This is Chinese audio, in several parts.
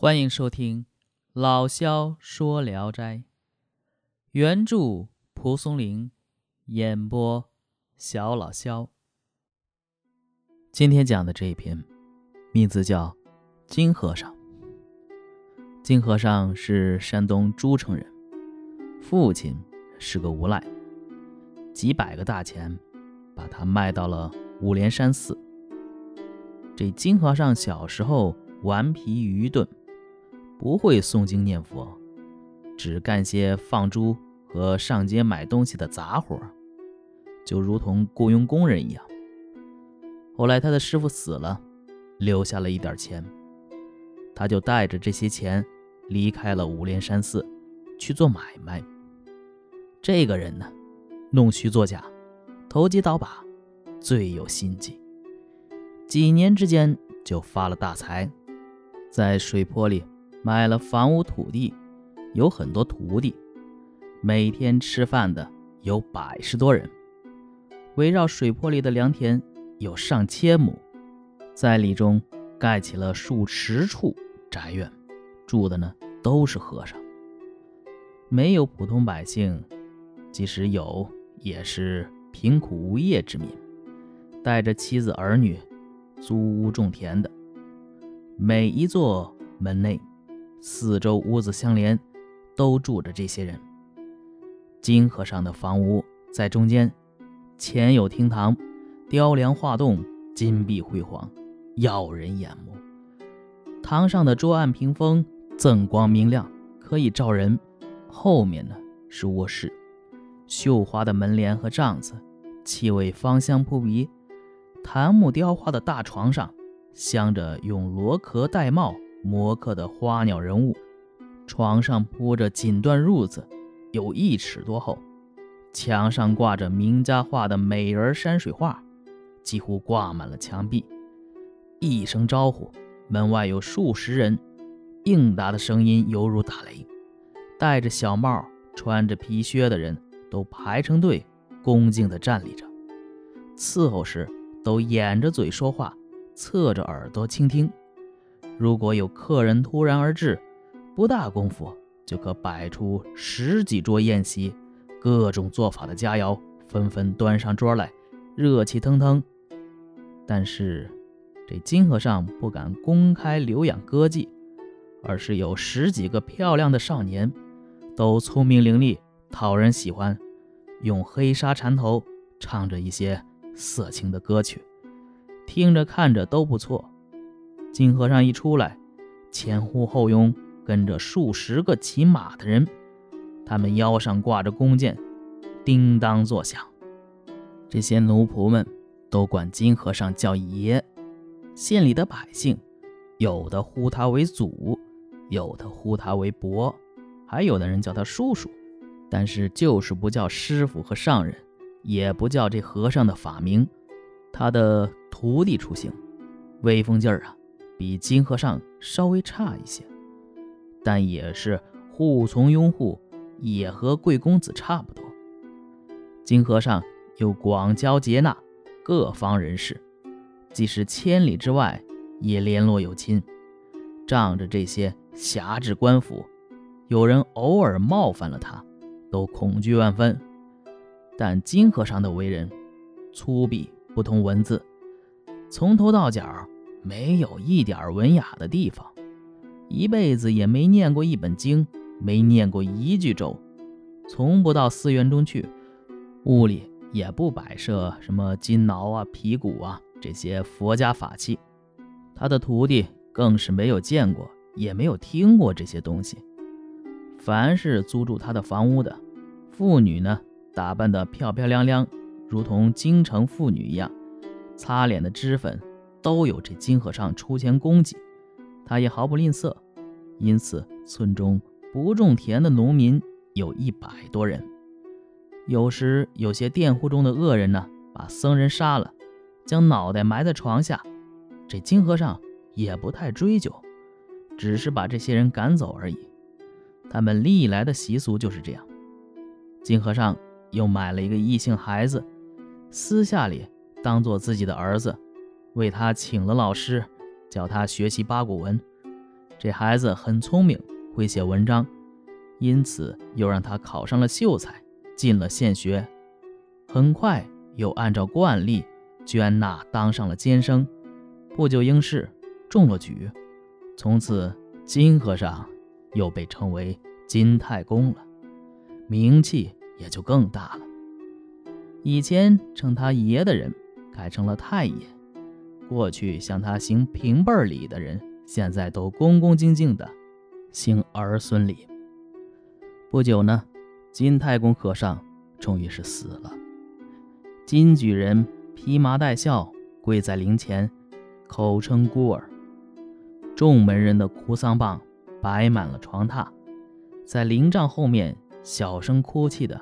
欢迎收听老萧说《聊斋》，原著蒲松龄，演播小老萧。今天讲的这一篇，名字叫《金和尚》。金和尚是山东诸城人，父亲是个无赖，几百个大钱把他卖到了五莲山寺。这金和尚小时候顽皮愚钝。不会诵经念佛，只干些放猪和上街买东西的杂活，就如同雇佣工人一样。后来他的师傅死了，留下了一点钱，他就带着这些钱离开了五莲山寺，去做买卖。这个人呢，弄虚作假，投机倒把，最有心计。几年之间就发了大财，在水泊里。买了房屋土地，有很多徒弟，每天吃饭的有百十多人。围绕水泊里的良田有上千亩，在里中盖起了数十处宅院，住的呢都是和尚，没有普通百姓，即使有，也是贫苦无业之民，带着妻子儿女，租屋种田的。每一座门内。四周屋子相连，都住着这些人。金和尚的房屋在中间，前有厅堂，雕梁画栋，金碧辉煌，耀人眼目。堂上的桌案屏风锃光明亮，可以照人。后面呢是卧室，绣花的门帘和帐子，气味芳香扑鼻。檀木雕花的大床上，镶着用螺壳玳瑁。磨刻的花鸟人物，床上铺着锦缎褥子，有一尺多厚。墙上挂着名家画的美人山水画，几乎挂满了墙壁。一声招呼，门外有数十人，应答的声音犹如打雷。戴着小帽、穿着皮靴的人都排成队，恭敬地站立着。伺候时都掩着嘴说话，侧着耳朵倾听。如果有客人突然而至，不大功夫就可摆出十几桌宴席，各种做法的佳肴纷纷端上桌来，热气腾腾。但是这金和尚不敢公开留养歌妓，而是有十几个漂亮的少年，都聪明伶俐，讨人喜欢，用黑纱缠头，唱着一些色情的歌曲，听着看着都不错。金和尚一出来，前呼后拥跟着数十个骑马的人，他们腰上挂着弓箭，叮当作响。这些奴仆们都管金和尚叫爷。县里的百姓，有的呼他为祖，有的呼他为伯，还有的人叫他叔叔，但是就是不叫师傅和上人，也不叫这和尚的法名。他的徒弟出行，威风劲儿啊！比金和尚稍微差一些，但也是护从拥护，也和贵公子差不多。金和尚又广交接纳各方人士，即使千里之外也联络有亲。仗着这些辖制官府，有人偶尔冒犯了他，都恐惧万分。但金和尚的为人粗鄙，不通文字，从头到脚。没有一点文雅的地方，一辈子也没念过一本经，没念过一句咒，从不到寺院中去，屋里也不摆设什么金挠啊、皮鼓啊这些佛家法器。他的徒弟更是没有见过，也没有听过这些东西。凡是租住他的房屋的妇女呢，打扮得漂漂亮亮，如同京城妇女一样，擦脸的脂粉。都有这金和尚出钱供给，他也毫不吝啬，因此村中不种田的农民有一百多人。有时有些佃户中的恶人呢，把僧人杀了，将脑袋埋在床下，这金和尚也不太追究，只是把这些人赶走而已。他们历来的习俗就是这样。金和尚又买了一个异姓孩子，私下里当做自己的儿子。为他请了老师，教他学习八股文。这孩子很聪明，会写文章，因此又让他考上了秀才，进了县学。很快又按照惯例捐纳当上了监生，不久应试中了举，从此金和尚又被称为金太公了，名气也就更大了。以前称他爷的人改成了太爷，过去向他行平辈礼的人。现在都恭恭敬敬的行儿孙礼。不久呢，金太公和尚终于是死了。金举人披麻戴孝跪在灵前，口称孤儿。众门人的哭丧棒摆满了床榻，在灵帐后面小声哭泣的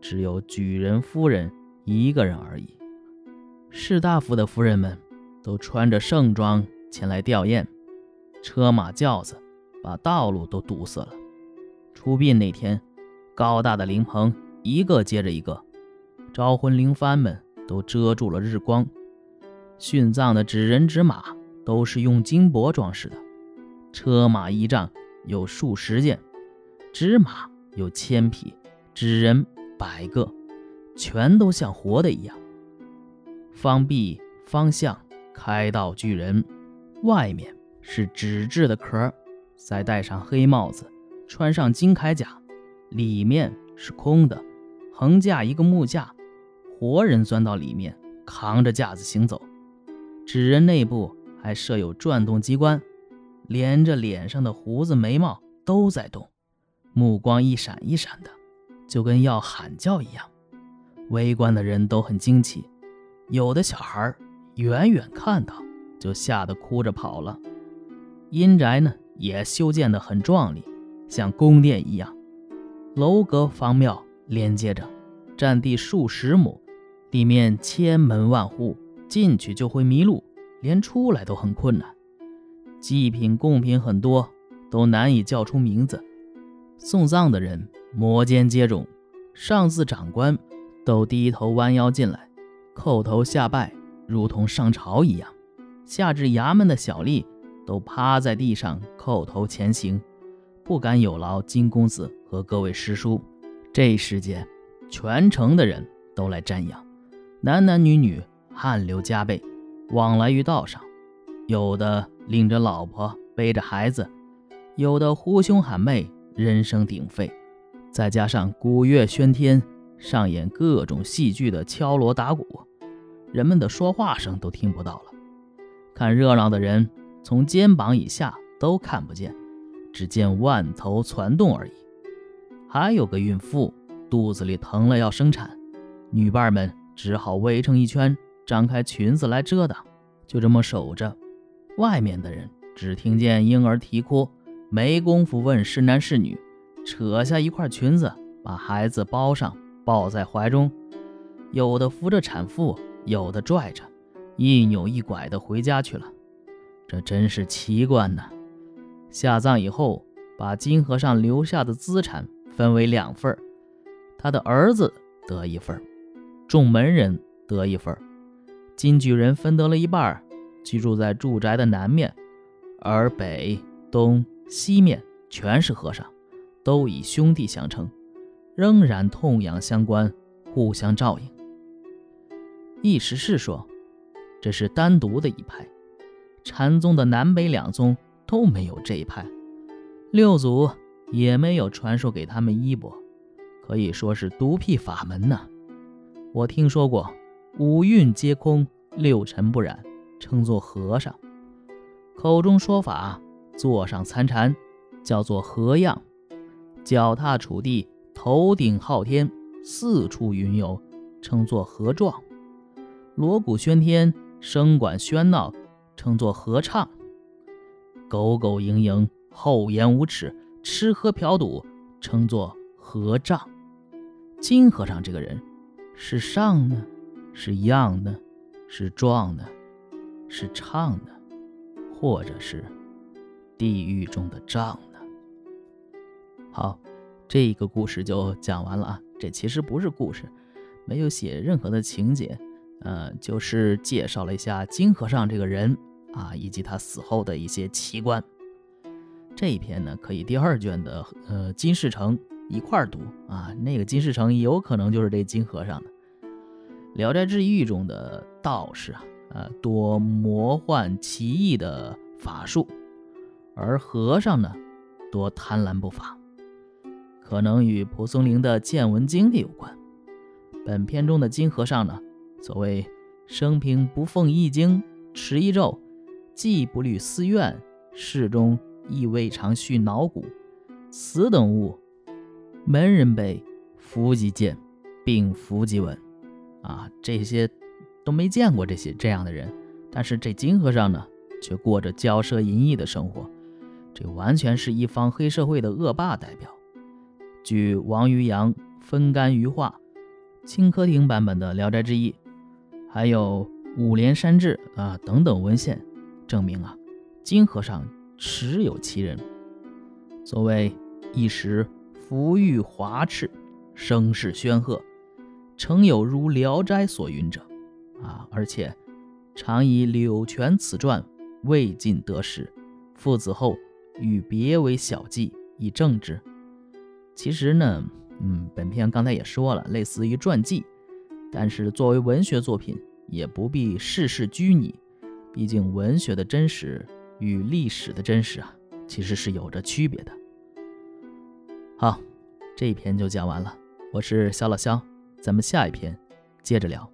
只有举人夫人一个人而已。士大夫的夫人们都穿着盛装前来吊唁。车马轿子把道路都堵死了。出殡那天，高大的灵棚一个接着一个，招魂灵幡们都遮住了日光。殉葬的纸人纸马都是用金箔装饰的，车马仪仗有数十件，纸马有千匹，纸人百个，全都像活的一样。方壁方向开道巨人，外面。是纸质的壳，再戴上黑帽子，穿上金铠甲，里面是空的，横架一个木架，活人钻到里面，扛着架子行走。纸人内部还设有转动机关，连着脸上的胡子眉毛都在动，目光一闪一闪的，就跟要喊叫一样。围观的人都很惊奇，有的小孩远远看到就吓得哭着跑了。阴宅呢也修建得很壮丽，像宫殿一样，楼阁方庙连接着，占地数十亩，里面千门万户，进去就会迷路，连出来都很困难。祭品贡品很多，都难以叫出名字。送葬的人摩肩接踵，上至长官都低头弯腰进来，叩头下拜，如同上朝一样。下至衙门的小吏。都趴在地上叩头前行，不敢有劳金公子和各位师叔。这时间，全城的人都来瞻仰，男男女女汗流浃背，往来于道上。有的领着老婆，背着孩子；有的呼兄喊妹，人声鼎沸。再加上鼓乐喧天，上演各种戏剧的敲锣打鼓，人们的说话声都听不到了。看热闹的人。从肩膀以下都看不见，只见万头攒动而已。还有个孕妇肚子里疼了要生产，女伴们只好围成一圈，张开裙子来遮挡，就这么守着。外面的人只听见婴儿啼哭，没工夫问是男是女，扯下一块裙子把孩子包上，抱在怀中，有的扶着产妇，有的拽着，一扭一拐的回家去了。这真是奇观呐！下葬以后，把金和尚留下的资产分为两份他的儿子得一份众门人得一份金举人分得了一半，居住在住宅的南面，而北、东、西面全是和尚，都以兄弟相称，仍然痛痒相关，互相照应。易时是说，这是单独的一派。禅宗的南北两宗都没有这一派，六祖也没有传授给他们衣钵，可以说是独辟法门呢。我听说过五蕴皆空，六尘不染，称作和尚；口中说法，坐上参禅，叫做和样；脚踏楚地，头顶昊天，四处云游，称作和状；锣鼓喧天，声管喧闹。称作合唱，狗狗营营，厚颜无耻，吃喝嫖赌，称作合账。金和尚这个人，是上呢，是样呢，是壮呢，是唱呢，或者是地狱中的账呢？好，这个故事就讲完了啊。这其实不是故事，没有写任何的情节。呃，就是介绍了一下金和尚这个人啊，以及他死后的一些奇观。这一篇呢，可以第二卷的呃金世成一块儿读啊。那个金世成有可能就是这金和尚的。《聊斋志异》中的道士啊，呃，多魔幻奇异的法术，而和尚呢，多贪婪不法，可能与蒲松龄的见闻经历有关。本片中的金和尚呢，所谓生平不奉易经，持一咒，既不虑私怨，事中亦未尝续脑骨，此等物，门人辈弗及见，并弗及闻。啊，这些都没见过这些这样的人，但是这金和尚呢，却过着骄奢淫逸的生活，这完全是一方黑社会的恶霸代表。据王渔洋分干余话。清科廷版本的《聊斋志异》，还有《五连山志》啊等等文献，证明啊，金和尚实有其人。所谓一时浮玉华翅，声势煊赫，诚有如《聊斋》所云者啊！而且常以柳泉此传未尽得时，父子后与别为小记以正之。其实呢。嗯，本片刚才也说了，类似于传记，但是作为文学作品，也不必事事拘泥。毕竟文学的真实与历史的真实啊，其实是有着区别的。好，这一篇就讲完了。我是小老肖，咱们下一篇接着聊。